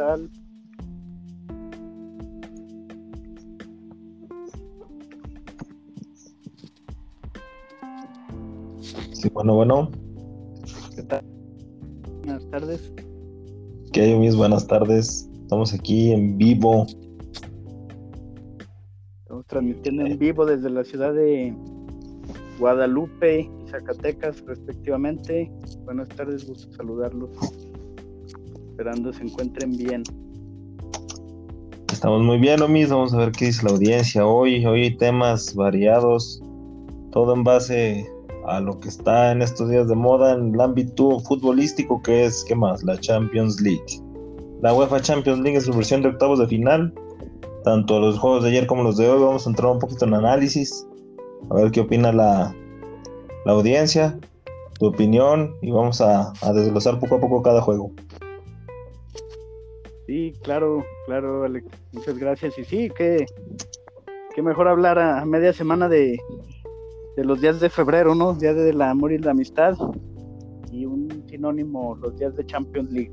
tal? Sí, bueno, bueno. ¿Qué tal? Buenas tardes. ¿Qué hay, mis buenas tardes? Estamos aquí en vivo. Estamos transmitiendo en vivo desde la ciudad de Guadalupe y Zacatecas, respectivamente. Buenas tardes, gusto saludarlos. Esperando se encuentren bien. Estamos muy bien, Omis. Vamos a ver qué dice la audiencia hoy. Hoy temas variados, todo en base a lo que está en estos días de moda en el ámbito futbolístico, que es, ¿qué más? La Champions League. La UEFA Champions League es su versión de octavos de final. Tanto los juegos de ayer como los de hoy. Vamos a entrar un poquito en análisis. A ver qué opina la, la audiencia, tu opinión. Y vamos a desglosar poco a poco cada juego. Sí, claro, claro, Alex. Muchas gracias. Y sí, que, que mejor hablar a media semana de, de los días de febrero, ¿no? Día del amor y la amistad. Y un sinónimo, los días de Champions League.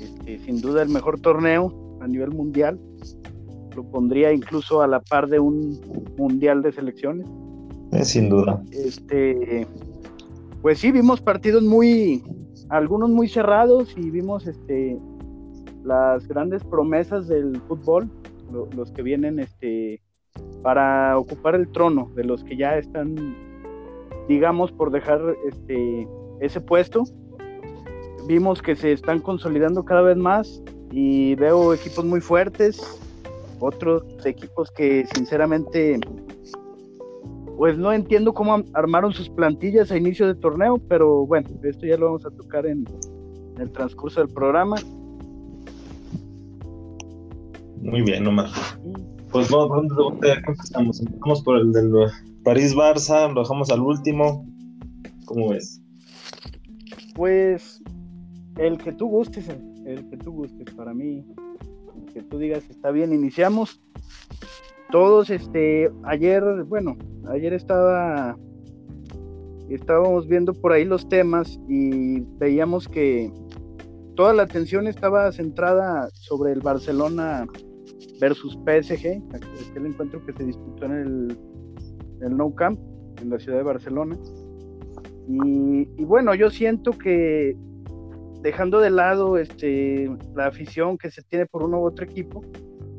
Este, sin duda el mejor torneo a nivel mundial. Lo pondría incluso a la par de un mundial de selecciones. Eh, sin duda. Este, pues sí, vimos partidos muy, algunos muy cerrados y vimos este, las grandes promesas del fútbol, lo, los que vienen este, para ocupar el trono de los que ya están, digamos, por dejar este, ese puesto. Vimos que se están consolidando cada vez más y veo equipos muy fuertes, otros equipos que sinceramente pues no entiendo cómo armaron sus plantillas a inicio de torneo, pero bueno, esto ya lo vamos a tocar en el transcurso del programa. Muy bien, Omar. Pues vamos, ¿dónde empezamos? Empezamos por el del París-Barça, lo dejamos al último. ¿Cómo ves? Pues el que tú gustes, el que tú gustes, para mí, el que tú digas está bien, iniciamos. Todos, este, ayer, bueno, ayer estaba, estábamos viendo por ahí los temas y veíamos que toda la atención estaba centrada sobre el Barcelona versus PSG, aquel encuentro que se disputó en el, el No Camp, en la ciudad de Barcelona. Y, y, bueno, yo siento que dejando de lado este, la afición que se tiene por uno u otro equipo,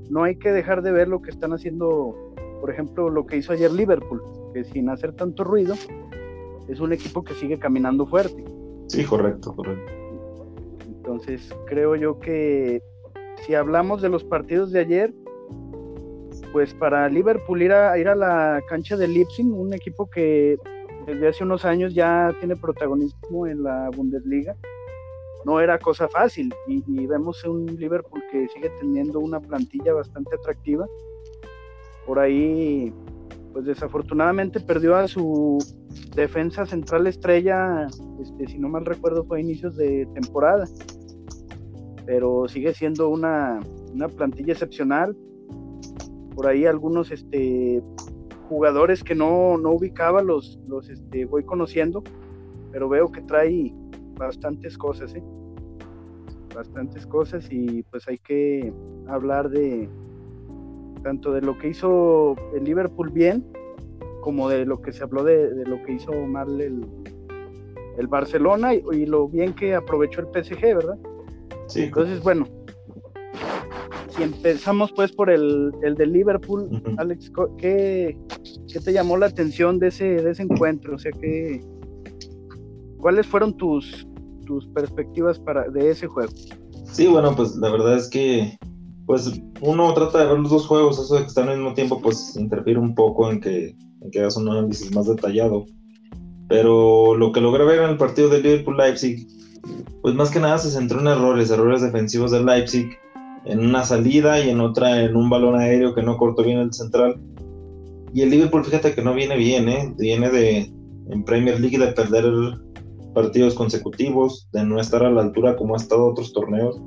no hay que dejar de ver lo que están haciendo, por ejemplo, lo que hizo ayer Liverpool, que sin hacer tanto ruido, es un equipo que sigue caminando fuerte. Sí, correcto, correcto. Entonces, creo yo que si hablamos de los partidos de ayer, pues para Liverpool ir a, ir a la cancha de Leipzig, un equipo que desde hace unos años ya tiene protagonismo en la Bundesliga, no era cosa fácil y, vemos un Liverpool que sigue teniendo una plantilla bastante atractiva. Por ahí, pues desafortunadamente perdió a su defensa central estrella, este, si no mal recuerdo fue a inicios de temporada, pero sigue siendo una, una plantilla excepcional. Por ahí algunos este, jugadores que no, no ubicaba los, los este, voy conociendo, pero veo que trae bastantes cosas, ¿eh? bastantes cosas y pues hay que hablar de tanto de lo que hizo el Liverpool bien como de lo que se habló de, de lo que hizo mal el, el Barcelona y, y, lo bien que aprovechó el PSG, ¿verdad? Sí. Entonces, bueno, si empezamos pues por el, el de Liverpool, uh -huh. Alex, ¿qué, ¿qué, te llamó la atención de ese, de ese encuentro? O sea, que, ¿cuáles fueron tus, tus perspectivas para, de ese juego? Sí, bueno, pues la verdad es que pues uno trata de ver los dos juegos, eso de que están al mismo tiempo pues interfiere un poco en que, en que hagas un análisis más detallado. Pero lo que logré ver en el partido de Liverpool-Leipzig, pues más que nada se centró en errores, errores defensivos de Leipzig, en una salida y en otra en un balón aéreo que no cortó bien el central. Y el Liverpool, fíjate que no viene bien, ¿eh? Viene de en Premier League de perder partidos consecutivos, de no estar a la altura como ha estado otros torneos.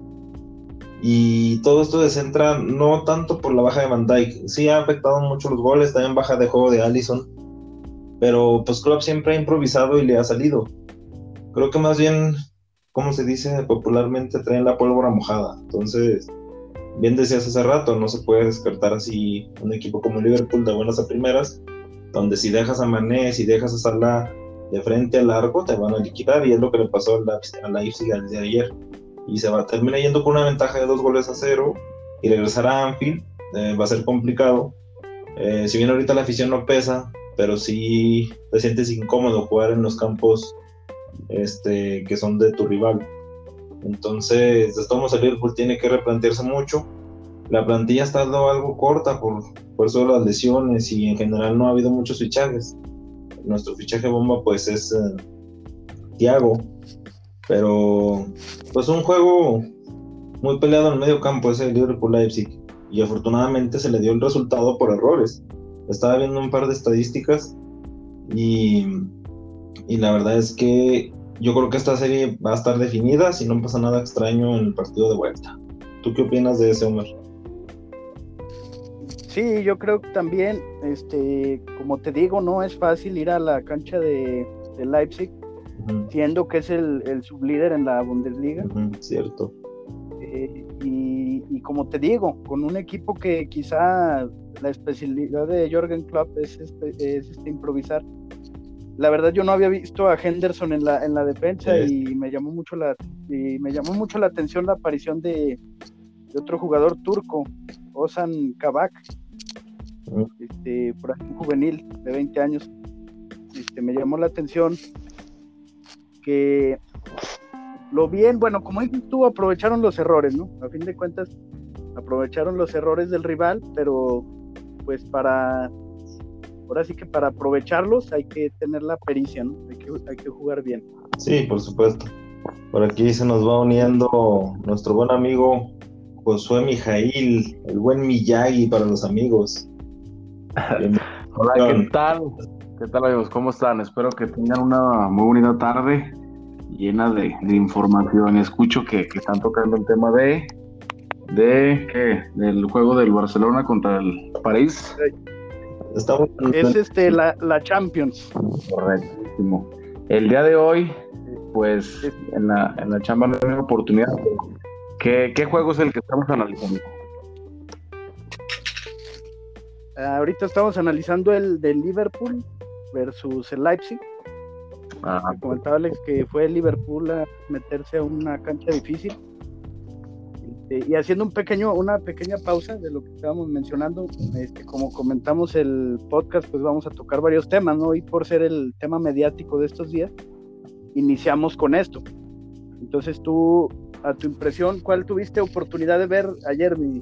Y todo esto se centra no tanto por la baja de Van Dijk, sí ha afectado mucho los goles, también baja de juego de Allison, pero pues Klopp siempre ha improvisado y le ha salido. Creo que más bien ¿cómo se dice popularmente? Traen la pólvora mojada. Entonces, bien decías hace rato, no se puede descartar así un equipo como Liverpool de buenas a primeras, donde si dejas a Mané, si dejas a Salah de frente al largo, te van a liquidar, y es lo que le pasó a la Leipzig al de ayer. Y se va a yendo con una ventaja de dos goles a cero, y regresar a Anfield eh, va a ser complicado. Eh, si bien ahorita la afición no pesa, pero sí te sientes incómodo jugar en los campos este, que son de tu rival. Entonces, todos el Liverpool tiene que replantearse mucho. La plantilla está algo corta por, por eso las lesiones y en general no ha habido muchos fichajes. Nuestro fichaje bomba pues es eh, Thiago, pero pues un juego muy peleado en el medio campo ese Liverpool Leipzig y afortunadamente se le dio el resultado por errores. Estaba viendo un par de estadísticas y, y la verdad es que yo creo que esta serie va a estar definida si no pasa nada extraño en el partido de vuelta. ¿Tú qué opinas de ese, Omar? Sí, yo creo que también, este, como te digo, no es fácil ir a la cancha de, Leipzig, siendo que es el, el sublíder en la Bundesliga. cierto. Eh, y, como te digo, con un equipo que quizá la especialidad de Jorgen Klopp es, es este, improvisar. La verdad yo no había visto a Henderson en la, en la defensa y me llamó mucho la y me llamó mucho la atención la aparición de, otro jugador turco, Ozan Kabak, este, por ahí, un juvenil de 20 años. Este, me llamó la atención que lo bien, bueno, como dices tú, aprovecharon los errores, ¿no? A fin de cuentas, aprovecharon los errores del rival, pero pues para, ahora sí que para aprovecharlos hay que tener la pericia, ¿no? Hay que, hay que jugar bien. Sí, por supuesto. Por aquí se nos va uniendo nuestro buen amigo Josué Mijail, el buen Miyagi para los amigos. Hola, ¿qué tal? ¿Qué tal amigos? ¿Cómo están? Espero que tengan una muy bonita tarde llena de, información. Escucho que, están tocando el tema de, de ¿qué? del juego del Barcelona contra el París. Es este la, la Champions. Correctísimo. El día de hoy, pues en la, en la Champions no hay oportunidad. ¿Qué, ¿Qué juego es el que estamos analizando? ahorita estamos analizando el de Liverpool versus el Leipzig. Ah, comentaba Alex que fue Liverpool a meterse a una cancha difícil. Este, y haciendo un pequeño, una pequeña pausa de lo que estábamos mencionando, este, como comentamos el podcast, pues vamos a tocar varios temas, ¿no? Y por ser el tema mediático de estos días, iniciamos con esto. Entonces tú, a tu impresión, ¿cuál tuviste oportunidad de ver ayer, mi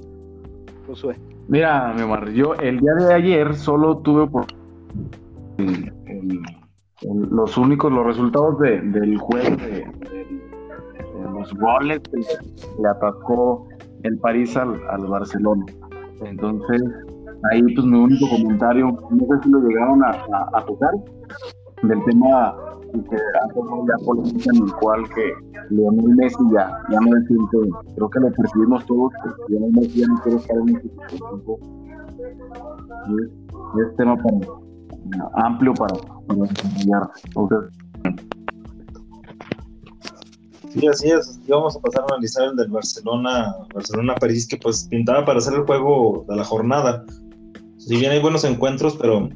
Josué? Mira, mi amor, yo el día de ayer solo tuve por los únicos, los resultados del juego, de, los goles que le atacó el París al, Barcelona. Entonces, ahí pues mi único comentario, no sé si lo llegaron a, tocar, del tema que ha ya polémica en el cual que Leonel Messi ya, ya no es creo que lo percibimos todos, que Leonel Messi ya no quiere estar en este equipo. Es, es tema para amplio para, desarrollar. Sí, así es. Y vamos a pasar a analizar el del Barcelona, Barcelona-París, que pues pintaba para hacer el juego de la jornada. Si bien hay buenos encuentros, pero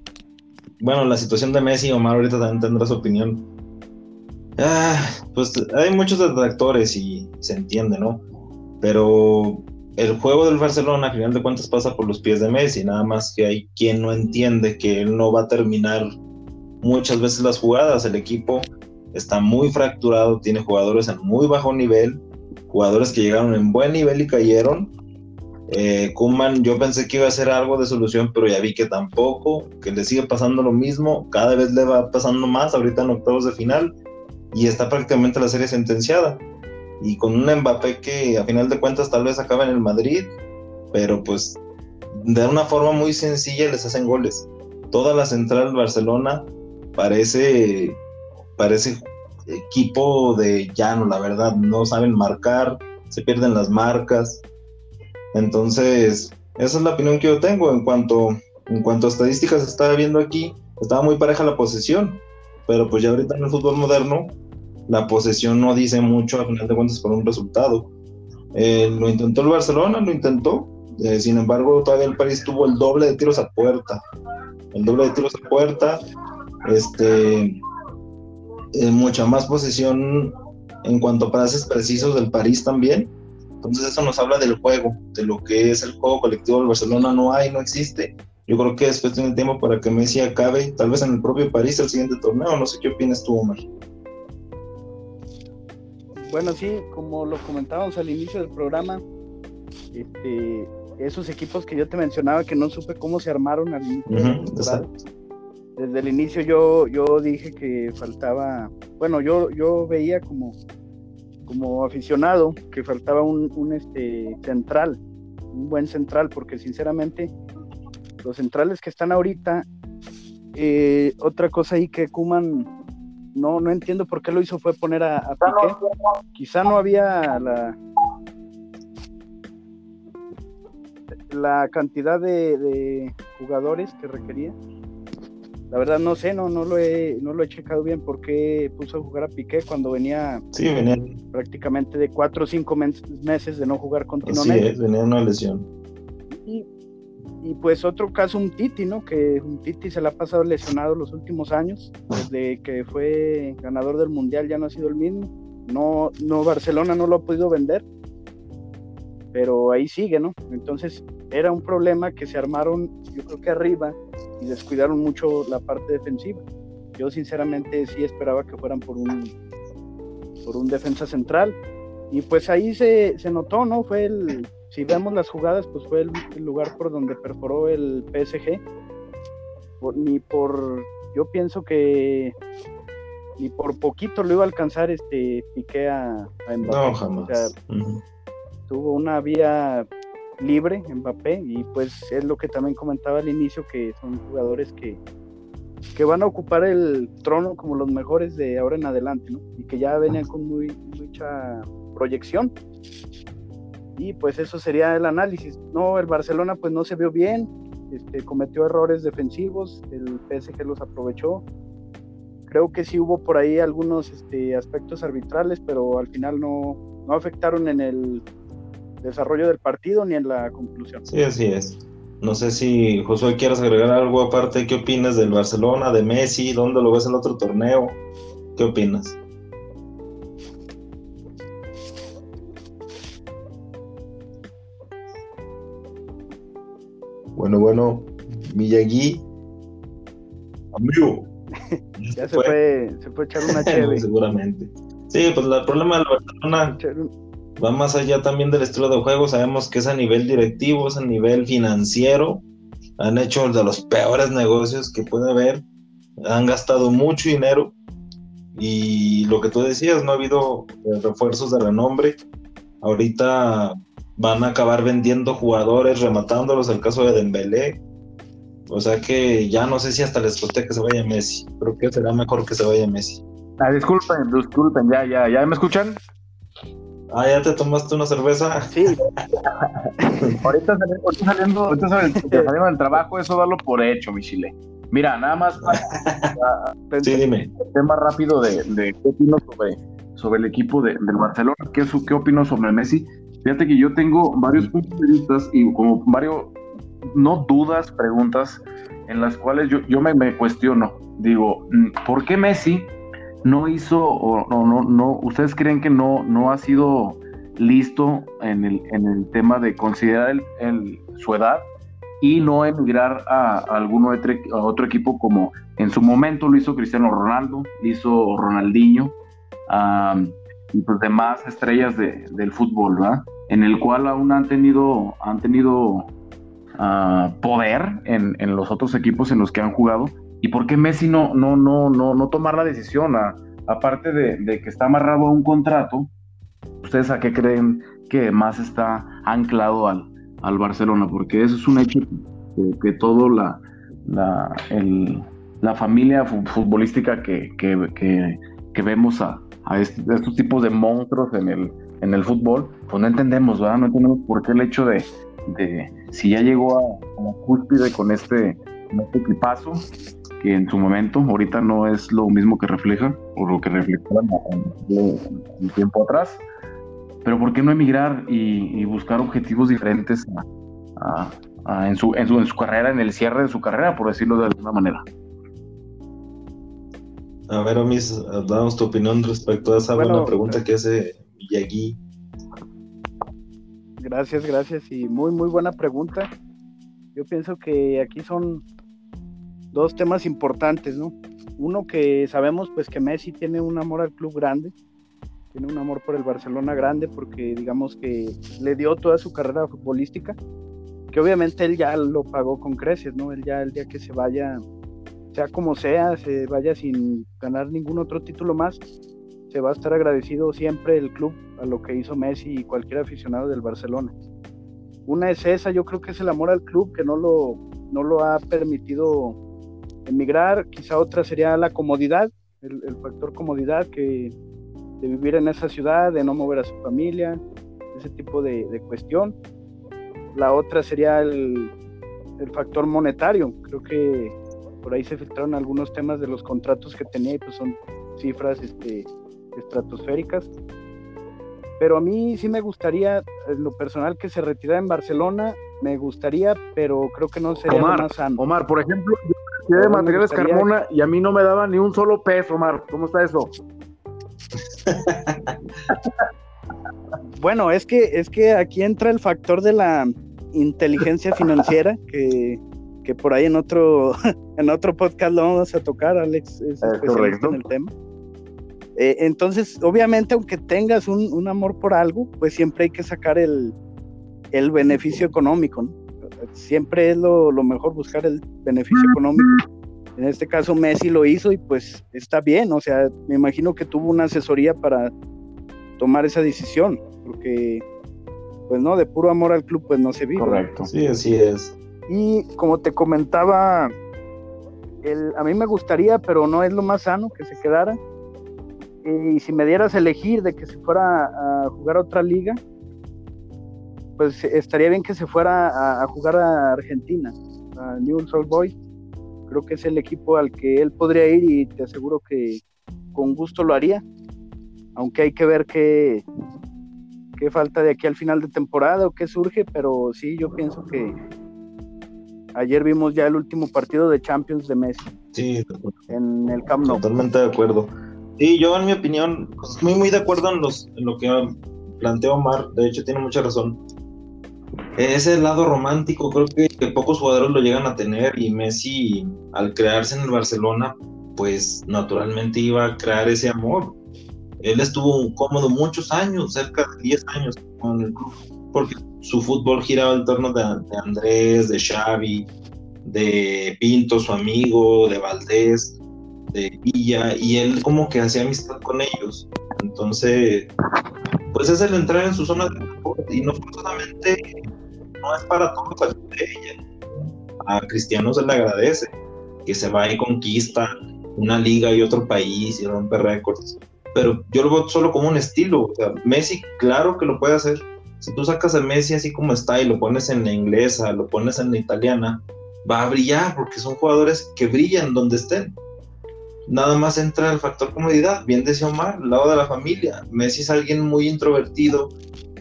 bueno, la situación de Messi, Omar ahorita también tendrá su opinión. Ah, pues hay muchos detractores y se entiende, ¿no? Pero el juego del Barcelona, a final de cuentas, pasa por los pies de Messi, nada más que hay quien no entiende que él no va a terminar muchas veces las jugadas. El equipo está muy fracturado, tiene jugadores en muy bajo nivel, jugadores que llegaron en buen nivel y cayeron. Eh, Kuman, yo pensé que iba a ser algo de solución, pero ya vi que tampoco, que le sigue pasando lo mismo, cada vez le va pasando más, ahorita en octavos de final, y está prácticamente la serie sentenciada y con un Mbappé que a final de cuentas tal vez acaba en el Madrid, pero pues de una forma muy sencilla les hacen goles. Toda la central Barcelona parece parece equipo de llano, la verdad, no saben marcar, se pierden las marcas. Entonces, esa es la opinión que yo tengo en cuanto en cuanto a estadísticas estaba viendo aquí, estaba muy pareja la posesión, pero pues ya ahorita en el fútbol moderno la posesión no dice mucho a final de cuentas por un resultado. Eh, lo intentó el Barcelona, lo intentó, eh, sin embargo todavía el París tuvo el doble de tiros a puerta, el doble de tiros a puerta, este, mucha más posesión en cuanto a pases precisos del París también. Entonces eso nos habla del juego, de lo que es el juego colectivo del Barcelona no hay, no existe. Yo creo que es cuestión de tiempo para que Messi acabe, tal vez en el propio París el siguiente torneo. No sé qué opinas tú, Omar. Bueno, sí, como lo comentábamos al inicio del programa, este, esos equipos que yo te mencionaba que no supe cómo se armaron al inicio. Desde el inicio yo, yo dije que faltaba, bueno, yo, yo veía como, como aficionado que faltaba un, este, central, un buen central, porque sinceramente los centrales que están ahorita, eh, otra cosa ahí que Kuman no, no entiendo por qué lo hizo fue poner a, Piqué. Quizá no había la, la cantidad de, jugadores que requería. La verdad no sé, no, no lo he, no lo he checado bien por qué puso a jugar a Piqué cuando venía, prácticamente de cuatro o cinco meses de no jugar continuamente. Sí, venía una lesión. Y y pues otro caso, un Titi, ¿no? Que un Titi se le ha pasado lesionado los últimos años, desde que fue ganador del Mundial ya no ha sido el mismo. No, no, Barcelona no lo ha podido vender, pero ahí sigue, ¿no? Entonces era un problema que se armaron, yo creo que arriba, y descuidaron mucho la parte defensiva. Yo sinceramente sí esperaba que fueran por un, por un defensa central. Y pues ahí se, se notó, ¿no? Fue el, si vemos las jugadas, pues fue el, lugar por donde perforó el PSG. ni por, yo pienso que ni por poquito lo iba a alcanzar este Piqué a, Mbappé. No, jamás. Tuvo una vía libre Mbappé y pues es lo que también comentaba al inicio que son jugadores que, que van a ocupar el trono como los mejores de ahora en adelante, ¿no? Y que ya venían con muy, mucha proyección y pues eso sería el análisis. No, el Barcelona pues no se vio bien, este, cometió errores defensivos, el PSG los aprovechó. Creo que sí hubo por ahí algunos este, aspectos arbitrales, pero al final no, no afectaron en el desarrollo del partido ni en la conclusión. Sí, así es. No sé si Josué quieres agregar algo aparte. ¿Qué opinas del Barcelona, de Messi? ¿Dónde lo ves el otro torneo? ¿Qué opinas? Bueno, bueno, Miyagi, amigo. ya se fue, se fue a echar una chévere. Seguramente. Sí, pues el problema del Barcelona va más allá también del estilo de juego. Sabemos que es a nivel directivo, es a nivel financiero. Han hecho de los peores negocios que puede haber. Han gastado mucho dinero. Y lo que tú decías, no ha habido refuerzos de renombre. Ahorita van a acabar vendiendo jugadores, rematándolos, el caso de Dembélé. O sea que ya no sé si hasta les costé que se vaya Messi. Creo que será mejor que se vaya Messi. Ah, disculpen, disculpen, ya, ya, ¿ya me escuchan? Ah, ¿ya te tomaste una cerveza? Sí. ahorita, saliendo, ahorita saliendo, del trabajo, eso darlo por hecho, mi chile. Mira, nada más para, sí, dime. tema rápido de, de, qué opino sobre, sobre el equipo de, del Barcelona, qué, qué opino sobre Messi. Fíjate que yo tengo varios puntos de vista y como varios, no dudas, preguntas en las cuales yo, yo me, me, cuestiono. Digo, mm, ¿por qué Messi no hizo, o no, no, no, ustedes creen que no, no ha sido listo en el, en el tema de considerar el, su edad y no emigrar a, algún otro, a otro equipo como en su momento lo hizo Cristiano Ronaldo, lo hizo Ronaldinho, y pues demás estrellas de, del fútbol, ¿verdad? En el cual aún han tenido, han tenido uh, poder en, en, los otros equipos en los que han jugado. ¿Y por qué Messi no, no, no, no, no tomar la decisión? Aparte de, que está amarrado a un contrato, ¿ustedes a qué creen que más está anclado al, al Barcelona? Porque eso es un hecho que, que todo la, la, la familia futbolística que, que, que, vemos a, estos tipos de monstruos en el, en el fútbol, pues no entendemos, ¿verdad? No entendemos por qué el hecho de, de si ya llegó a cúspide con este, este equipazo, que en su momento, ahorita no es lo mismo que refleja o lo que reflejaba un tiempo atrás. Pero ¿por qué no emigrar y, buscar objetivos diferentes en, su, en, su, en su carrera, en el cierre de su carrera, por decirlo de alguna manera? A ver, Omis, damos tu opinión respecto a esa buena pregunta que hace Miyagi. Gracias, gracias y muy, muy buena pregunta. Yo pienso que aquí son dos temas importantes, ¿no? Uno que sabemos pues que Messi tiene un amor al club grande, tiene un amor por el Barcelona grande porque digamos que le dio toda su carrera futbolística, que obviamente él ya lo pagó con creces, ¿no? Él ya el día que se vaya, sea como sea, se vaya sin ganar ningún otro título más, se va a estar agradecido siempre el club a lo que hizo Messi y cualquier aficionado del Barcelona. Una es esa, yo creo que es el amor al club que no lo, no lo ha permitido emigrar, quizá otra sería la comodidad, el, factor comodidad que de vivir en esa ciudad, de no mover a su familia, ese tipo de, cuestión. La otra sería el, el, factor monetario, creo que por ahí se filtraron algunos temas de los contratos que tenía y pues son cifras este, estratosféricas. Pero a mí sí me gustaría, en lo personal, que se retirara en Barcelona, me gustaría, pero creo que no sería Omar, más sano. Omar, por ejemplo, yo de materiales Carmona y a mí no me daba ni un solo peso, Omar. ¿Cómo está eso? bueno, es que, es que aquí entra el factor de la inteligencia financiera que, que por ahí en otro, en otro podcast lo vamos a tocar, Alex es, especialista en el tema. Eh, entonces, obviamente, aunque tengas un, amor por algo, pues siempre hay que sacar el, beneficio económico, Siempre es lo, mejor buscar el beneficio económico. En este caso, Messi lo hizo y pues está bien, o sea, me imagino que tuvo una asesoría para tomar esa decisión, porque, pues no, de puro amor al club, pues no se vive. Correcto, sí, así es. Y como te comentaba, el, a mí me gustaría, pero no es lo más sano que se quedara y si me dieras a elegir de que se fuera a jugar a otra liga, pues estaría bien que se fuera a, jugar a Argentina, a Newell's Old Boys. Creo que es el equipo al que él podría ir y te aseguro que con gusto lo haría. Aunque hay que ver qué, qué falta de aquí al final de temporada o qué surge, pero sí, yo pienso que ayer vimos ya el último partido de Champions de Messi. Sí, en el Camp Nou. Totalmente de acuerdo. Sí, yo en mi opinión, pues, muy muy de acuerdo en, los, en lo que planteó Omar, de hecho tiene mucha razón. Ese lado romántico creo que, pocos jugadores lo llegan a tener y Messi al crearse en el Barcelona, pues naturalmente iba a crear ese amor. Él estuvo cómodo muchos años, cerca de 10 años con el club, porque su fútbol giraba en torno de, de Andrés, de Xavi, de Pinto, su amigo, de Valdés de Villa y él como que hacía amistad con ellos. Entonces, pues es el entrar en su zona de confort y no forzosamente no es para todos de ella. A Cristiano se le agradece que se va y conquista una liga y otro país y rompe récords. Pero yo lo veo solo como un estilo. Messi, claro que lo puede hacer. Si tú sacas a Messi así como está y lo pones en la inglesa, lo pones en la italiana, va a brillar porque son jugadores que brillan donde estén nada más entra el factor comodidad, bien decía Omar, al lado de la familia. Messi es alguien muy introvertido,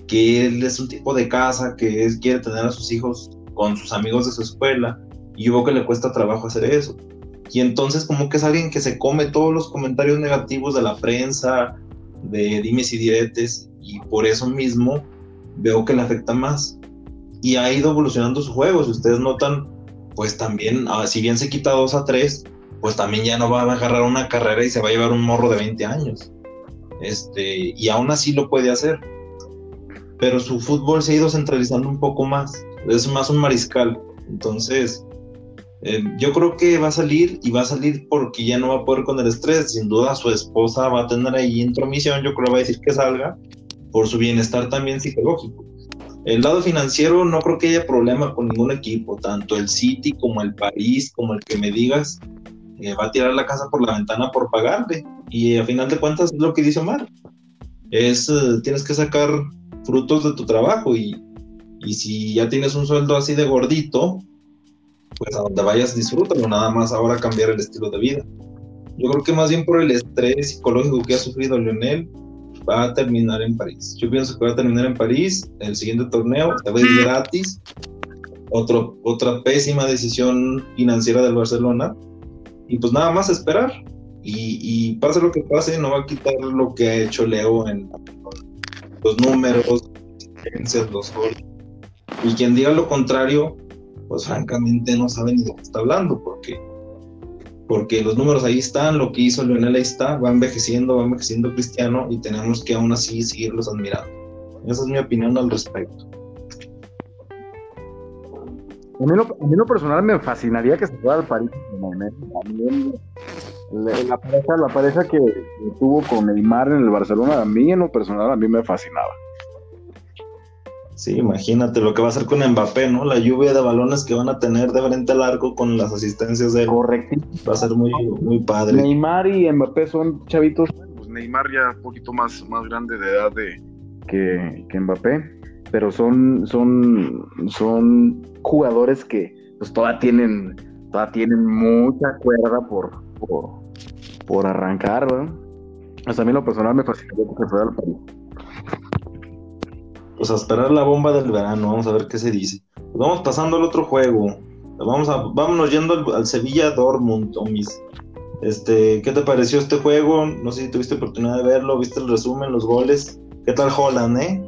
que él es un tipo de casa, que es, quiere tener a sus hijos con sus amigos de su escuela, y veo que le cuesta trabajo hacer eso. Y entonces como que es alguien que se come todos los comentarios negativos de la prensa, de dimes y diretes, y por eso mismo veo que le afecta más. Y ha ido evolucionando su juego, si ustedes notan, pues también, ah, si bien se quita 2 a 3, pues también ya no va a agarrar una carrera y se va a llevar un morro de 20 años. Este, y aún así lo puede hacer. Pero su fútbol se ha ido centralizando un poco más. Es más un mariscal. Entonces, eh, yo creo que va a salir y va a salir porque ya no va a poder con el estrés. Sin duda, su esposa va a tener ahí intromisión. Yo creo que va a decir que salga por su bienestar también psicológico. El lado financiero no creo que haya problema con ningún equipo, tanto el City como el París, como el que me digas, va a tirar la casa por la ventana por pagarle. Y a final de cuentas es lo que dice Omar. Es, eh, tienes que sacar frutos de tu trabajo y, y si ya tienes un sueldo así de gordito, pues a donde vayas disfrútalo, nada más ahora cambiar el estilo de vida. Yo creo que más bien por el estrés psicológico que ha sufrido Lionel, va a terminar en París. Yo pienso que va a terminar en París el siguiente torneo, se va a ir gratis. Otro, otra pésima decisión financiera del Barcelona. Y pues nada más esperar. Y, y pase lo que pase, no va a quitar lo que ha hecho Leo en los números, los goles. Y quien diga lo contrario, pues francamente no sabe ni de qué está hablando, porque, porque los números ahí están, lo que hizo Lionel ahí está, va envejeciendo, va envejeciendo Cristiano y tenemos que aún así seguirlos admirando. Esa es mi opinión al respecto. A mí, lo, lo personal me fascinaría que se fuera al París. A mí, la, pareja, la pareja que tuvo con Neymar en el Barcelona, a mí en lo personal, a mí me fascinaba. Sí, imagínate lo que va a hacer con Mbappé, ¿no? La lluvia de balones que van a tener de frente al arco con las asistencias de él. Correcto. Va a ser muy, muy padre. Neymar y Mbappé son chavitos. Pues Neymar ya un poquito más, más grande de edad de, que, que Mbappé, pero son, son, son jugadores que pues todavía tienen, todavía tienen mucha cuerda por, por, por arrancar, ¿verdad? Hasta a mí lo personal me fascinó que fuera al París pues a esperar la bomba del verano, vamos a ver qué se dice. Pues vamos pasando al otro juego. Vamos a, vámonos yendo al, Sevilla Dortmund, Tomis. Este, ¿qué te pareció este juego? No sé si tuviste oportunidad de verlo, viste el resumen, los goles. ¿Qué tal Holland, eh?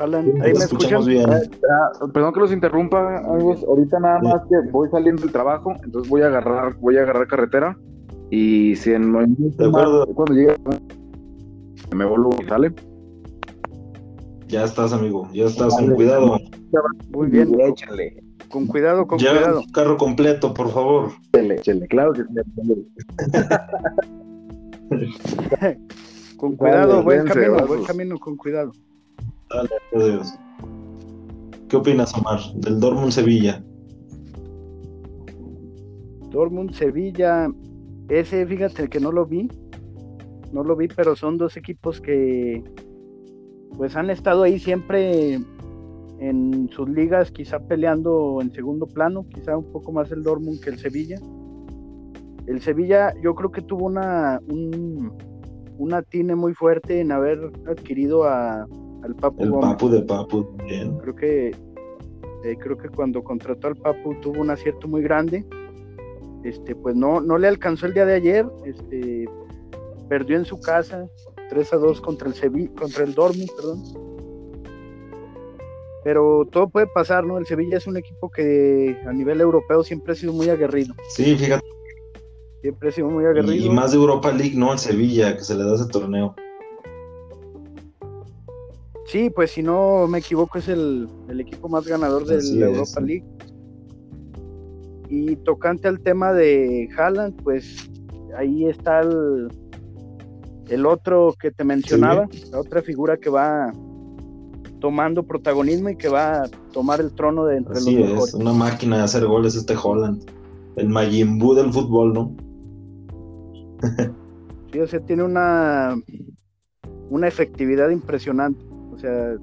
Ahí me escuchamos bien. Ah, perdón que los interrumpa, amigos. Ahorita nada más que voy saliendo del trabajo, entonces voy a agarrar, voy a agarrar carretera y si en de acuerdo. cuando llegue me vuelvo, ¿sale? Ya estás, amigo, ya estás, con cuidado. Muy bien, échale. Con cuidado, con ya cuidado. carro completo, por favor. Échale, échale, claro que Con cuidado, buen camino, buen camino, con cuidado. ¿Qué opinas, Omar, del Dortmund Sevilla? Dortmund Sevilla, ese fíjate que no lo vi, no lo vi, pero son dos equipos que pues han estado ahí siempre en sus ligas, quizá peleando en segundo plano, quizá un poco más el Dortmund que el Sevilla. El Sevilla yo creo que tuvo una, un, una tine muy fuerte en haber adquirido a, al Papu. El Papu de Papu, bien. Creo que, eh, creo que cuando contrató al Papu tuvo un acierto muy grande. Este, pues no, no le alcanzó el día de ayer, este, perdió en su casa, 3 a 2 contra el Sevilla, contra el Dortmund, perdón. Pero todo puede pasar, ¿no? El Sevilla es un equipo que a nivel europeo siempre ha sido muy aguerrido. Sí, fíjate. Siempre ha sido muy aguerrido. Y más de Europa League, ¿no? El Sevilla, que se le da ese torneo. Sí, pues si no me equivoco, es el, equipo más ganador de la Europa League. Y tocante al tema de Haaland, pues ahí está el, el otro que te mencionaba, la otra figura que va tomando protagonismo y que va a tomar el trono de entre Así los es, una máquina de hacer goles este Holland. El Majin del fútbol, ¿no? sí, o sea, tiene una, una efectividad impresionante. O sea,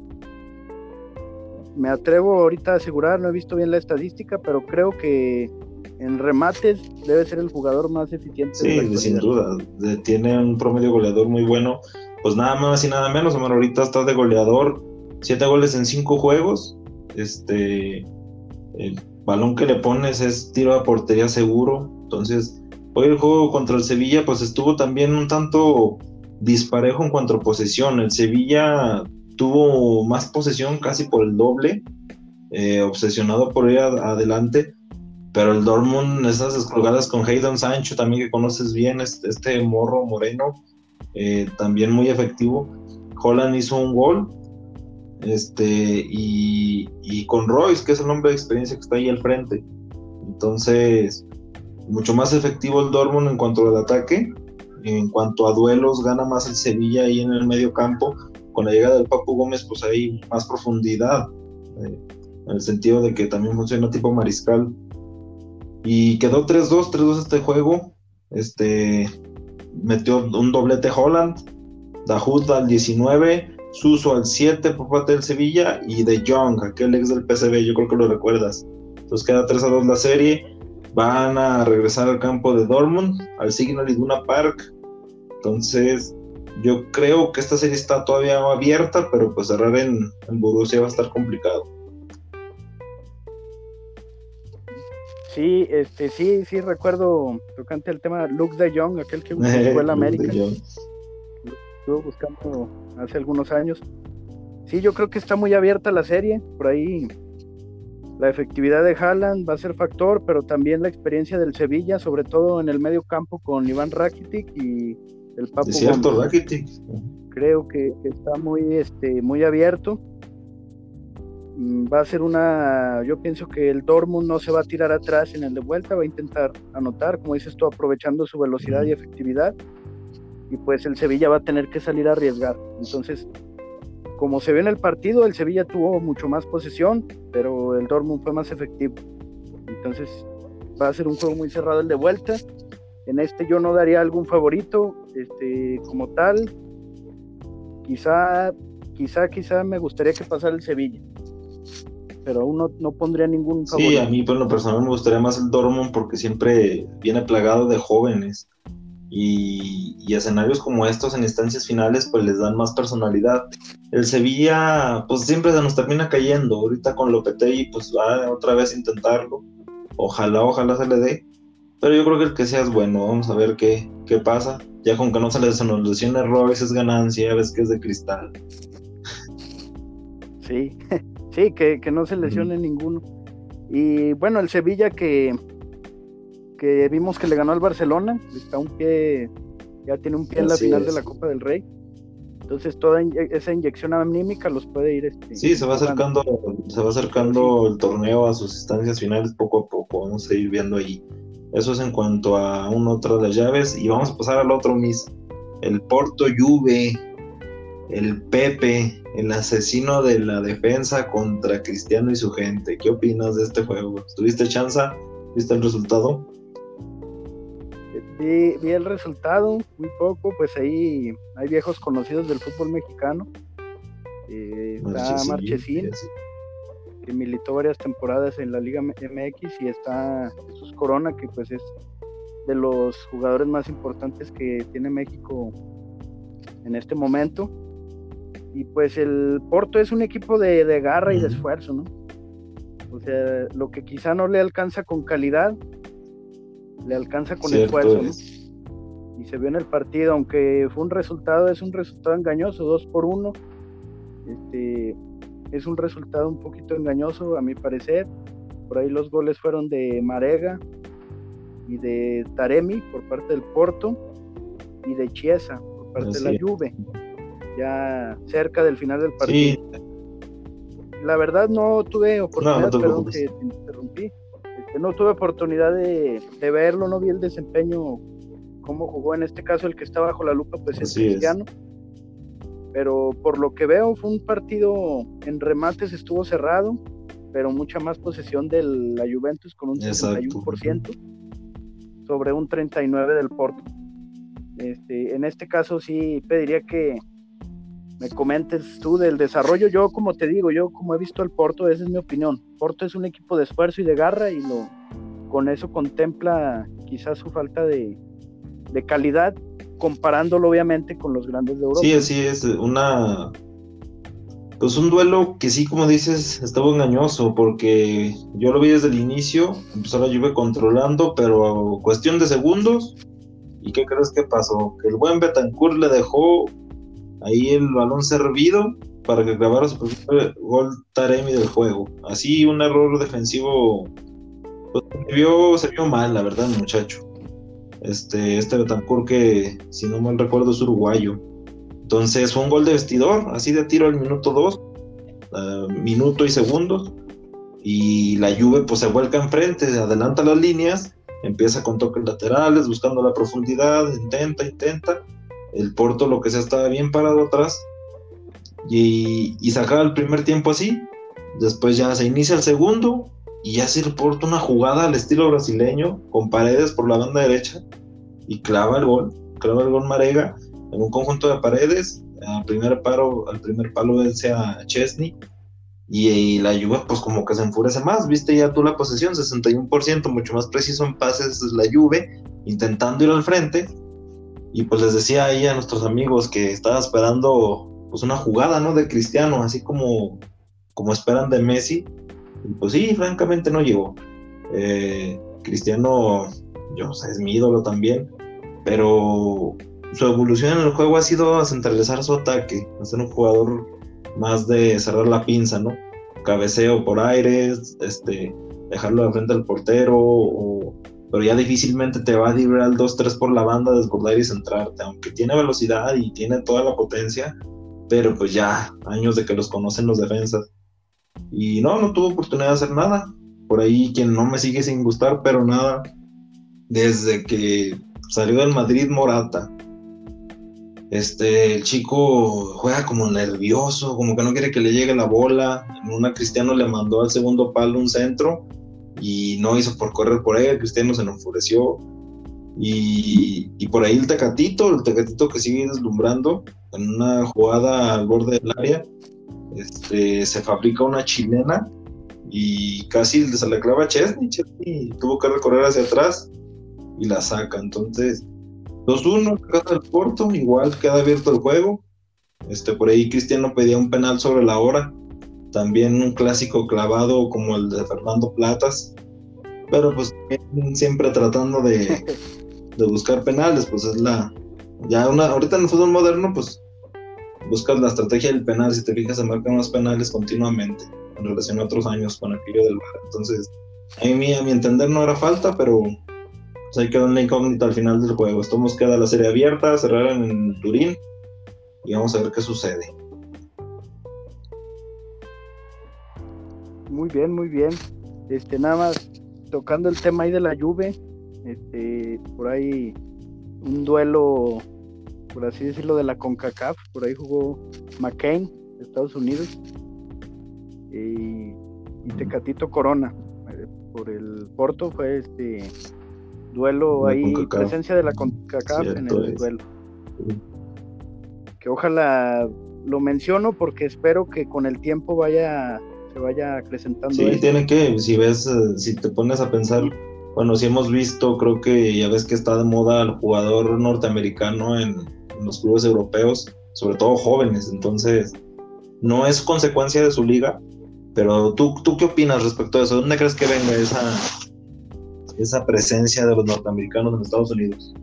me atrevo ahorita a asegurar, no he visto bien la estadística, pero creo que en remates debe ser el jugador más eficiente. Sí, sin duda. Tiene un promedio goleador muy bueno. Pues nada más y nada menos. Omar, ahorita está de goleador. Siete goles en cinco juegos. Este. El balón que le pones es tiro a portería seguro. Entonces, hoy el juego contra el Sevilla, pues estuvo también un tanto disparejo en cuanto a posesión. El Sevilla tuvo más posesión, casi por el doble. Eh, obsesionado por ir adelante pero el Dortmund, esas descolgadas con Hayden Sancho, también que conoces bien, este, este morro moreno, eh, también muy efectivo. Holland hizo un gol. Este, y, con Royce, que es el hombre de experiencia que está ahí al frente. Entonces, mucho más efectivo el Dortmund en cuanto al ataque. En cuanto a duelos, gana más el Sevilla ahí en el medio campo. Con la llegada del Papu Gómez, pues hay más profundidad. Eh, en el sentido de que también funciona tipo mariscal y quedó 3-2, 3-2 este juego. Este metió un doblete Holland. Dahoud al 19 Suso al 7 por parte del Sevilla y De Jong, aquel ex del PSV, yo creo que lo recuerdas. Entonces queda 3 a 2 la serie. Van a regresar al campo de Dortmund, al Signal Iduna Park. Entonces, yo creo que esta serie está todavía abierta, pero pues cerrar en, en Borussia va a estar complicado. Sí, este, sí, sí recuerdo tocante el tema Luke de Jong, aquel que fue el América. Estuvo buscando hace algunos años. Sí, yo creo que está muy abierta la serie. Por ahí la efectividad de Haaland va a ser factor, pero también la experiencia del Sevilla, sobre todo en el medio campo con Iván Rakitic y el Papu. Es cierto. Creo que, está muy, este, muy abierto. Mm, va a ser una, yo pienso que el Dortmund no se va a tirar atrás en el de vuelta, va a intentar anotar, como dices tú, aprovechando su velocidad y efectividad. Y pues el Sevilla va a tener que salir a arriesgar. Entonces, como se ve en el partido, el Sevilla tuvo mucho más posesión, pero el Dortmund fue más efectivo. Entonces va a ser un juego muy cerrado el de vuelta. En este yo no daría algún favorito, este, como tal. Quizá, quizá, quizá me gustaría que pasara el Sevilla. Pero aún no, no pondría ningún favorito. Sí, a mí por lo personal me gustaría más el Dortmund porque siempre viene plagado de jóvenes y, escenarios como estos en instancias finales pues les dan más personalidad. El Sevilla pues siempre se nos termina cayendo, ahorita con Lopetegui pues va otra vez a intentarlo, ojalá, ojalá se le dé, pero yo creo que el que sea es bueno, vamos a ver qué, qué pasa, ya con que no se les lesione Robes es ganancia, ves que es de cristal. Sí, sí, que, que no se lesione ninguno. Y bueno, el Sevilla que que vimos que le ganó al Barcelona, está un pie, ya tiene un pie en la final de la Copa del Rey. Entonces toda esa inyección anímica los puede ir. Este, sí, se va acercando, se va acercando el torneo a sus instancias finales poco a poco. Vamos a ir viendo ahí. Eso es en cuanto a una otra de las llaves. Y vamos a pasar al otro Miss. El Porto Juve, el Pepe, el asesino de la defensa contra Cristiano y su gente. ¿Qué opinas de este juego? ¿Tuviste chance? ¿Viste el resultado? vi, el resultado, muy poco, pues ahí hay viejos conocidos del fútbol mexicano. Eh, está Marchesín, militó varias temporadas en la Liga MX, y está Jesús Corona, que pues es de los jugadores más importantes que tiene México en este momento. Y pues el Porto es un equipo de, garra y de esfuerzo, ¿no? O sea, lo que quizá no le alcanza con calidad, le alcanza con el esfuerzo. Y se vio en el partido, aunque fue un resultado, es un resultado engañoso, dos por uno. Este, es un resultado un poquito engañoso, a mi parecer. Por ahí los goles fueron de Marega y de Taremi por parte del Porto y de Chiesa por parte de la Juve, ya cerca del final del partido. La verdad no tuve oportunidad, perdón que te interrumpí, no tuve oportunidad de, verlo, no vi el desempeño, cómo jugó en este caso el que está bajo la lupa, pues es Cristiano. Pero por lo que veo fue un partido en remates estuvo cerrado, pero mucha más posesión de la Juventus con un 61% sobre un 39 del Porto. Este, en este caso sí pediría que, me comentes tú del desarrollo. Yo, como te digo, yo como he visto el Porto, esa es mi opinión. Porto es un equipo de esfuerzo y de garra y lo con eso contempla quizás su falta de, calidad, comparándolo obviamente con los grandes de Europa. Sí, así es, una pues un duelo que sí, como dices, estaba engañoso, porque yo lo vi desde el inicio, empezó la lluvia controlando, pero cuestión de segundos, ¿y qué crees que pasó? Que el buen Betancourt le dejó ahí el balón servido para que grabara su primer gol Taremi del juego. Así un error defensivo pues, se, vio, se vio mal, la verdad, muchacho. Este, este Betancourt que, si no mal recuerdo, es uruguayo. Entonces fue un gol de vestidor, así de tiro al minuto 2, minuto y segundos. Y la Juve pues se vuelca enfrente, adelanta las líneas, empieza con toques laterales, buscando la profundidad, intenta, intenta el Porto lo que sea estaba bien parado atrás y, y sacaba el primer tiempo así. Después ya se inicia el segundo y el Porto una jugada al estilo brasileño con paredes por la banda derecha y clava el gol, clava el gol Marega en un conjunto de paredes, al primer paro, al primer palo vence a Chesney y, la Juve pues como que se enfurece más, viste ya tú la posesión, 61%, mucho más preciso en pases la Juve, intentando ir al frente. Y pues les decía ahí a nuestros amigos que estaba esperando pues una jugada, ¿no? De Cristiano, así como, como esperan de Messi, y pues sí, francamente no llegó. Eh, Cristiano, yo sé, es mi ídolo también, pero su evolución en el juego ha sido centralizar su ataque, ser un jugador más de cerrar la pinza, ¿no? Cabeceo por aires, este, dejarlo de frente al portero, pero ya difícilmente te va a librar al 2-3 por la banda, desbordar y centrarte, aunque tiene velocidad y tiene toda la potencia, pero pues ya años de que los conocen los defensas. Y no, no tuvo oportunidad de hacer nada. Por ahí quien no me sigue sin gustar, pero nada, desde que salió del Madrid Morata, este, el chico juega como nervioso, como que no quiere que le llegue la bola. En una Cristiano le mandó al segundo palo un centro y no hizo por correr por él. Cristiano se enfureció. Y, y por ahí el Tecatito, el Tecatito que sigue deslumbrando en una jugada al borde del área, este, se fabrica una chilena y casi se le clava a Chesney. Chesney tuvo que recorrer hacia atrás y la saca. Entonces, 2-1, casa del Porto, igual queda abierto el juego. Este, por ahí Cristiano pedía un penal sobre la hora. También un clásico clavado como el de Fernando Platas. Pero pues siempre tratando de, buscar penales, pues es la. Ya una, ahorita en el fútbol moderno, pues buscas la estrategia del penal. Si te fijas, se marcan los penales continuamente en relación a otros años con aquello del VAR. Entonces, a mí, a mi entender, no era falta, pero pues ahí quedó una incógnita al final del juego. Estamos queda la serie abierta, cerraron en Turín y vamos a ver qué sucede. Muy bien, muy bien. Este, nada más tocando el tema ahí de la lluvia, este, por ahí un duelo, por así decirlo, de la CONCACAF, por ahí jugó McCain de Estados Unidos y, y Tecatito Corona eh, por el Porto fue este duelo ahí, presencia de la CONCACAF en el duelo. Que ojalá lo menciono porque espero que con el tiempo vaya se vaya acrecentando. Sí, tiene que, si ves, eh, si te pones a pensar, bueno, si hemos visto, creo que ya ves que está de moda el jugador norteamericano en los clubes europeos, sobre todo jóvenes, entonces no es consecuencia de su liga, pero ¿tú, ¿tú qué opinas respecto a eso? ¿Dónde crees que venga esa, esa presencia de los norteamericanos en Estados Unidos?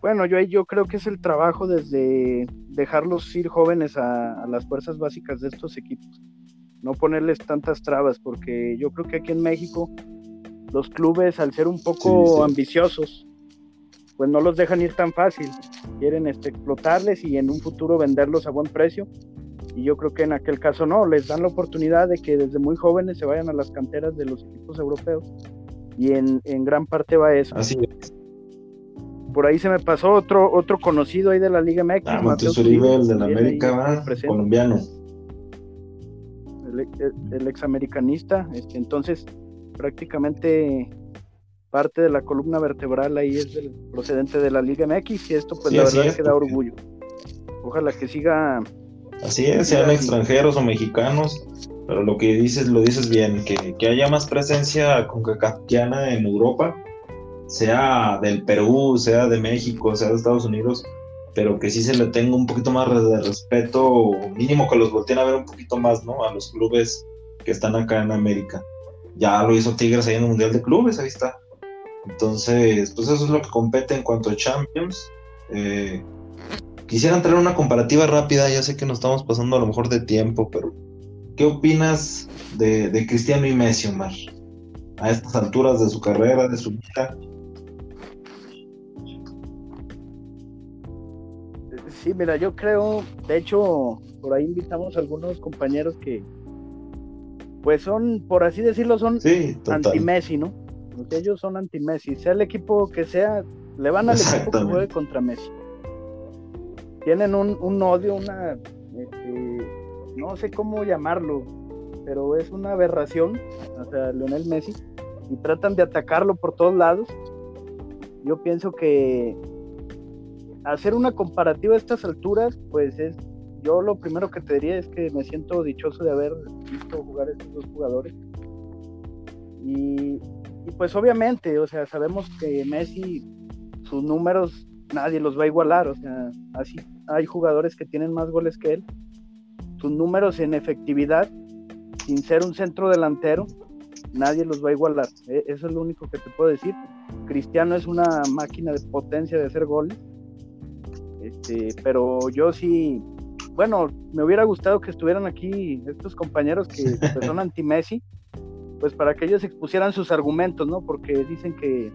Bueno, yo, yo creo que es el trabajo desde dejarlos ir jóvenes a, las fuerzas básicas de estos equipos, no ponerles tantas trabas, porque yo creo que aquí en México los clubes, al ser un poco ambiciosos, pues no los dejan ir tan fácil, quieren este, explotarles y en un futuro venderlos a buen precio y yo creo que en aquel caso no, les dan la oportunidad de que desde muy jóvenes se vayan a las canteras de los equipos europeos y en, gran parte va eso. Así es. Por ahí se me pasó otro otro conocido ahí de la Liga MX. Ah, Mateo Uribe, el de la América, colombiano. El, el, examericanista, este, entonces prácticamente parte de la columna vertebral ahí es del procedente de la Liga MX y esto pues la verdad es que da orgullo. Ojalá que siga Así es, sean extranjeros o mexicanos, pero lo que dices, lo dices bien, que, que haya más presencia concacafquiana en Europa, sea del Perú, sea de México, sea de Estados Unidos, pero que sí se le tenga un poquito más de respeto, mínimo que los volteen a ver un poquito más, ¿no? A los clubes que están acá en América. Ya lo hizo Tigres ahí en el Mundial de Clubes, ahí está. Entonces, pues eso es lo que compete en cuanto a Champions. Eh, Quisiera traer una comparativa rápida, ya sé que nos estamos pasando a lo mejor de tiempo, pero ¿qué opinas de, Cristiano y Messi, Omar? A estas alturas de su carrera, de su vida. Sí, mira, yo creo, de hecho, por ahí invitamos a algunos compañeros que, pues son, por así decirlo, son anti-Messi, ¿no? Porque ellos son anti-Messi. Sea el equipo que sea, le van al equipo que juegue contra Messi tienen un, un odio, una, este, no sé cómo llamarlo, pero es una aberración hacia Lionel Messi y tratan de atacarlo por todos lados. Yo pienso que hacer una comparativa a estas alturas, pues es, yo lo primero que te diría es que me siento dichoso de haber visto jugar a estos dos jugadores. Y, y pues obviamente, o sea, sabemos que Messi, sus números, nadie los va a igualar, o sea, así hay jugadores que tienen más goles que él. Sus números en efectividad, sin ser un centro delantero, nadie los va a igualar. E, eso es lo único que te puedo decir. Cristiano es una máquina de potencia de hacer goles. Este, pero yo sí, bueno, me hubiera gustado que estuvieran aquí estos compañeros que, son anti-Messi, pues para que ellos expusieran sus argumentos, ¿no? Porque dicen que,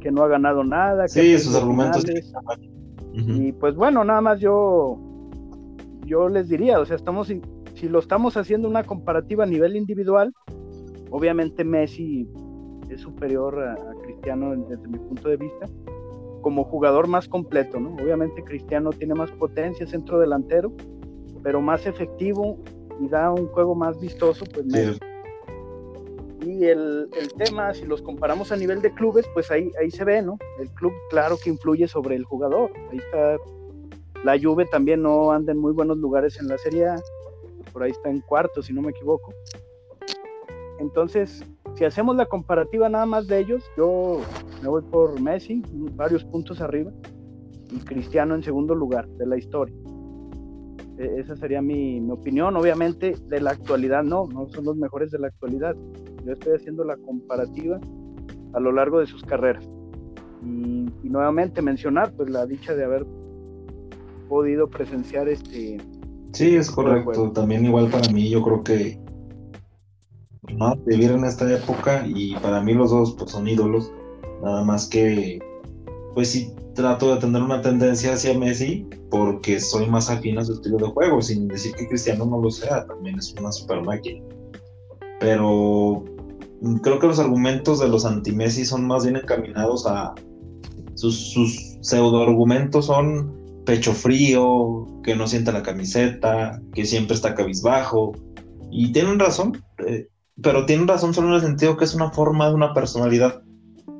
que no ha ganado nada. sí, sus argumentos. Y pues bueno, nada más yo, yo les diría, o sea, estamos, si lo estamos haciendo una comparativa a nivel individual, obviamente Messi es superior a, Cristiano desde mi punto de vista, como jugador más completo, ¿no? Obviamente Cristiano tiene más potencia, centro delantero, pero más efectivo y da un juego más vistoso, pues Messi. Y el, tema, si los comparamos a nivel de clubes, pues ahí, ahí se ve, ¿no? El club, claro que influye sobre el jugador. Ahí está. La Juve también no anda en muy buenos lugares en la Serie A. Por ahí está en cuarto, si no me equivoco. Entonces, si hacemos la comparativa nada más de ellos, yo me voy por Messi, varios puntos arriba, y Cristiano en segundo lugar de la historia. E, esa sería mi, opinión. Obviamente, de la actualidad no, no son los mejores de la actualidad. Yo estoy haciendo la comparativa a lo largo de sus carreras. Y, nuevamente mencionar pues la dicha de haber podido presenciar este sí es correcto también igual para mí yo creo que ¿no? Vivir en esta época y para mí los dos pues, son ídolos, nada más que pues sí trato de tener una tendencia hacia Messi porque soy más afín a su estilo de juego, sin decir que Cristiano no lo sea, también es una super máquina. Pero creo que los argumentos de los anti-Messi son más bien encaminados a sus, sus pseudo argumentos son pecho frío, que no sienta la camiseta, que siempre está cabizbajo. Y tienen razón. Eh, pero tienen razón solo en el sentido que es una forma de una personalidad.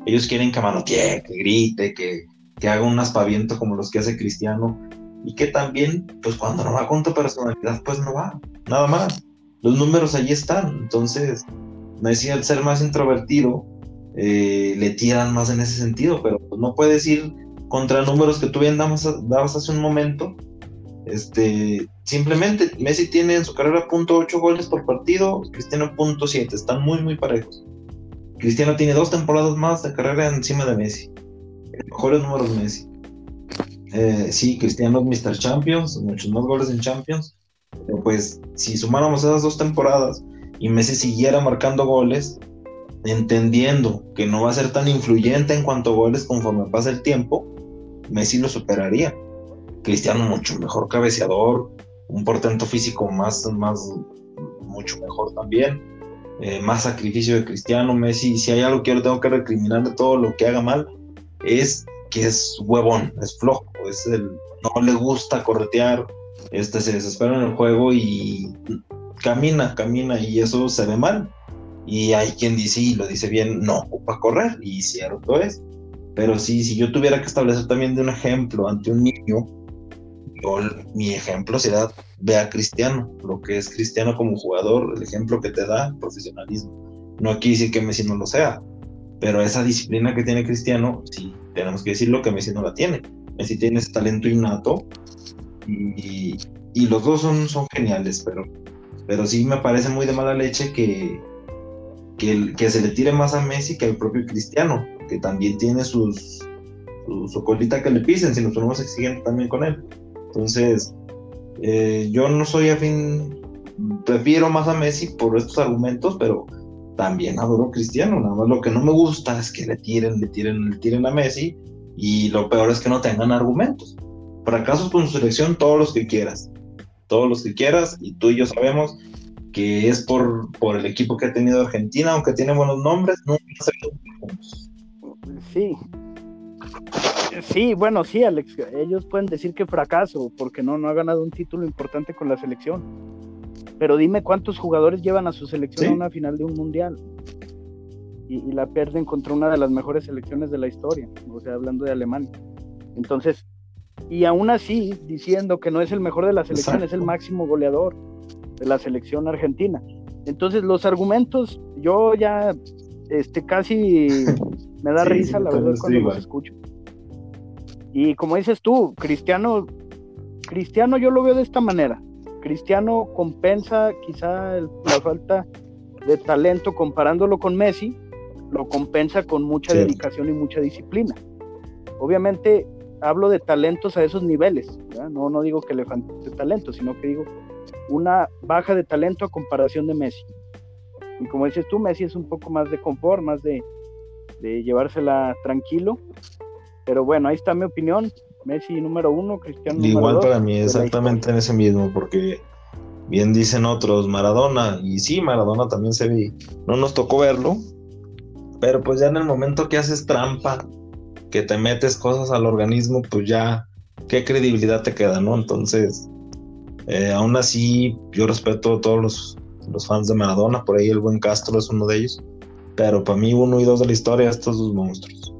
Ellos quieren que manotee, que grite, que, que haga un aspaviento como los que hace Cristiano. Y que también, pues cuando no va con tu personalidad, pues no va. Nada más. Los números allí están. Entonces, me decía el ser más introvertido, eh, le tiran más en ese sentido. Pero pues, no puedes ir contra números que tú bien dabas hace un momento este, simplemente Messi tiene en su carrera .8 goles por partido, Cristiano .7, están muy muy parejos. Cristiano tiene dos temporadas más de carrera encima de Messi. Mejores números Messi. Eh, sí, Cristiano es Mr. Champions, muchos más goles en Champions. Pero pues si sumáramos esas dos temporadas y Messi siguiera marcando goles, entendiendo que no va a ser tan influyente en cuanto a goles conforme pasa el tiempo, Messi lo superaría. Cristiano mucho mejor cabeceador, un portento físico más, más mucho mejor también, eh, más sacrificio de Cristiano, Messi, si hay algo que yo tengo que recriminar de todo lo que haga mal, es que es huevón, es flojo, es el, no le gusta corretear, este, se desespera en el juego y camina, camina y eso se ve mal. Y hay quien dice, y lo dice bien, no ocupa correr, y cierto es. Pero sí, si yo tuviera que establecer también de un ejemplo ante un niño, mi ejemplo será ve a Cristiano, lo que es Cristiano como jugador, el ejemplo que te da, profesionalismo. No aquí decir que Messi no lo sea, pero esa disciplina que tiene Cristiano, sí, tenemos que decirlo que Messi no la tiene. Messi tiene ese talento innato y, y los dos son, son geniales, pero, pero sí me parece muy de mala leche que, que, que se le tire más a Messi que al propio Cristiano, que también tiene sus, su, colita que le pisen, si nos ponemos exigentes también con él. Entonces, eh, yo no soy afín, prefiero más a Messi por estos argumentos, pero también adoro a Cristiano. Nada más lo que no me gusta es que le tiren, le tiren, le tiren a Messi y lo peor es que no tengan argumentos. Fracasos con su selección, todos los que quieras. Todos los que quieras y tú y yo sabemos que es por, por el equipo que ha tenido Argentina, aunque tiene buenos nombres, nunca se Sí, Sí, bueno, sí, Alex. Ellos pueden decir que fracaso porque no, no ha ganado un título importante con la selección. Pero dime cuántos jugadores llevan a su selección a una final de un mundial y, la pierden contra una de las mejores selecciones de la historia, o sea, hablando de Alemania. Entonces, y aún así diciendo que no es el mejor de la selección, es el máximo goleador de la selección argentina. Entonces los argumentos, yo ya este, casi me da risa la verdad cuando los escucho. Y como dices tú, Cristiano, Cristiano yo lo veo de esta manera. Cristiano compensa quizá la falta de talento comparándolo con Messi, lo compensa con mucha dedicación y mucha disciplina. Obviamente hablo de talentos a esos niveles, no, no digo que le falte talento, sino que digo una baja de talento a comparación de Messi. Y como dices tú, Messi es un poco más de confort, más de, llevársela tranquilo. Pero bueno, ahí está mi opinión. Messi número uno, Cristiano número Igual para mí, exactamente en ese mismo, porque bien dicen otros, Maradona, y sí, Maradona también se vi, no nos tocó verlo, pero pues ya en el momento que haces trampa, que te metes cosas al organismo, pues ya, ¿qué credibilidad te queda, no? Entonces, eh, aún así, yo respeto a todos los, los, fans de Maradona, por ahí el buen Castro es uno de ellos, pero para mí uno y dos de la historia, estos dos monstruos.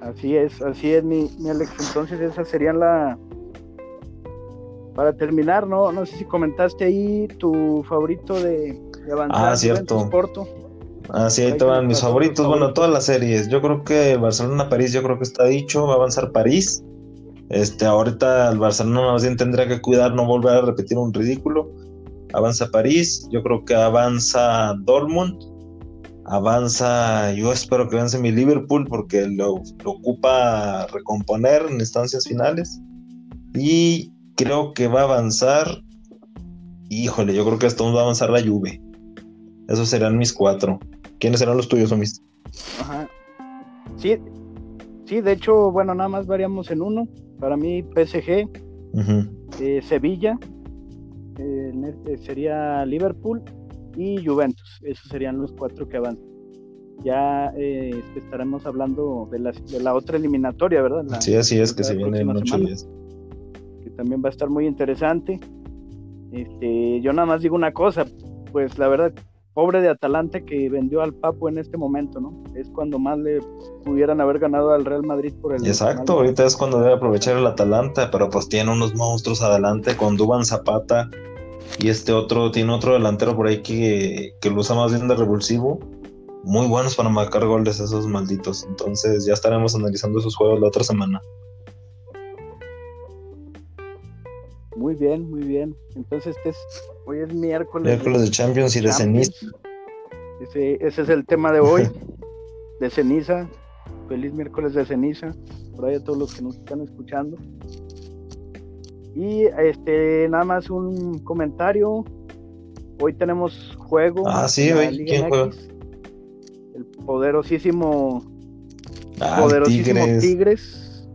Así es, así es, mi, Alex. Entonces, esa sería la. Para terminar, ¿no? No sé si comentaste ahí tu favorito de, de avanzar. Ah, cierto. Ah, sí, ahí te van mis favoritos. Bueno, todas las series. Yo creo que Barcelona-París, yo creo que está dicho. Va a avanzar París. Este, ahorita el Barcelona más bien tendrá que cuidar no volver a repetir un ridículo. Avanza París. Yo creo que avanza Dortmund. Avanza, yo espero que avance mi Liverpool porque lo, lo ocupa recomponer en instancias finales. Y creo que va a avanzar. Híjole, yo creo que hasta va a avanzar la Juve. Esos serán mis cuatro. ¿Quiénes serán los tuyos, Omis? Ajá. Sí, sí, de hecho, bueno, nada más variamos en uno. Para mí, PSG, eh, Sevilla, eh, sería Liverpool y Juventus. Esos serían los cuatro que avanzan. Ya eh, estaremos hablando de la, de la otra eliminatoria, ¿verdad? sí, así es, que se viene en ocho días. Que también va a estar muy interesante. Este, yo nada más digo una cosa, pues la verdad, pobre de Atalanta que vendió al Papo en este momento, ¿no? Es cuando más le pudieran haber ganado al Real Madrid por el. Exacto, ahorita es cuando debe aprovechar el Atalanta, pero pues tiene unos monstruos adelante con Duban Zapata y este otro, tiene otro delantero por ahí que, que lo usa más bien de revulsivo. Muy buenos para marcar goles esos malditos. Entonces ya estaremos analizando esos juegos la otra semana. Muy bien, muy bien. Entonces este es Hoy es miércoles. Miércoles de Champions y de ceniza. Ese, ese es el tema de hoy. de ceniza. Feliz miércoles de ceniza. Por ahí a todos los que nos están escuchando. Y este, nada más un comentario. Hoy tenemos juego. Ah, sí, hoy. ¿Quién juega? El poderosísimo. Ah, poderosísimo Tigres.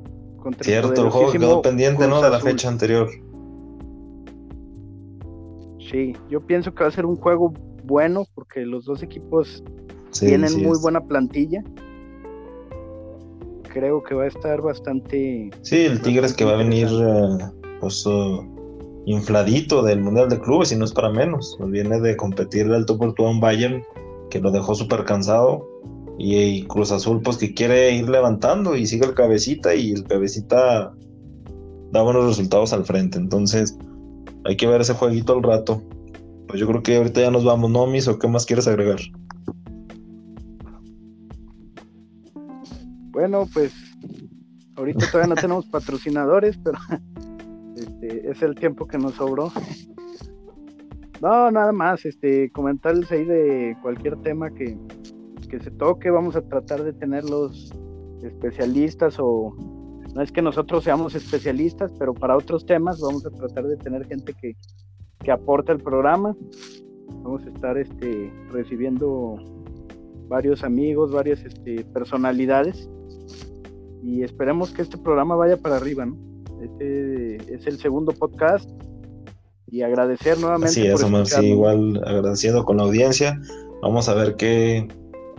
Cierto, el, juego quedó pendiente, ¿no? De la fecha anterior. Sí, yo pienso que va a ser un juego bueno porque los dos equipos tienen muy buena plantilla. Creo que va a estar bastante. Sí, el Tigres que va a venir eh, pues, uh, infladito del Mundial de Clubes y no es para menos. Viene de competir el alto por un Bayern que lo dejó súper cansado. Y, Cruz Azul, pues que quiere ir levantando y sigue el cabecita y el cabecita da buenos resultados al frente. Entonces, hay que ver ese jueguito al rato. Pues yo creo que ahorita ya nos vamos, ¿no, Mis? ¿O qué más quieres agregar? Bueno, pues ahorita todavía no tenemos patrocinadores, pero este, es el tiempo que nos sobró. No, nada más, este, comentarles ahí de cualquier tema que, que se toque. Vamos a tratar de tener los especialistas o no es que nosotros seamos especialistas, pero para otros temas vamos a tratar de tener gente que, que aporte al programa. Vamos a estar este, recibiendo varios amigos, varias este, personalidades y esperemos que este programa vaya para arriba, ¿no? Este es el segundo podcast y agradecer nuevamente. Sí, eso sí, igual agradeciendo con la audiencia. Vamos a ver qué,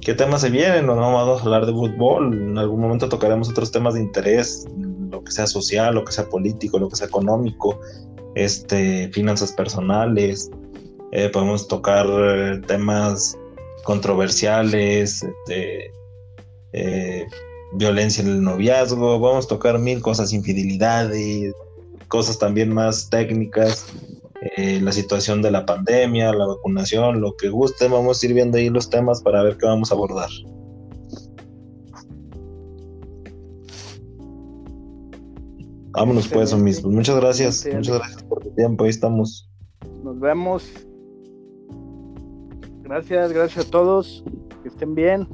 qué temas se vienen, no vamos a hablar de fútbol, en algún momento tocaremos otros temas de interés, lo que sea social, lo que sea político, lo que sea económico, este, finanzas personales, eh, podemos tocar eh, temas controversiales, este, eh, violencia en el noviazgo, vamos a tocar mil cosas, infidelidades, cosas también más técnicas, eh, la situación de la pandemia, la vacunación, lo que guste, vamos a ir viendo ahí los temas para ver qué vamos a abordar. Vámonos pues, mismo. Muchas gracias. Muchas gracias por tu tiempo. Ahí estamos. Nos vemos. Gracias, gracias a todos. Que estén bien.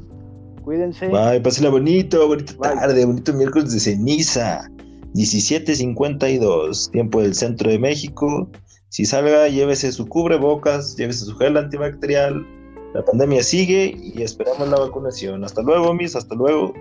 Cuídense. Bye, pásenla bonito, bonita tarde, bonito miércoles de ceniza. 17.52, tiempo del centro de México. Si salga, llévese su cubrebocas, llévese su gel antibacterial. La pandemia sigue y esperamos la vacunación. Hasta luego, mis, hasta luego.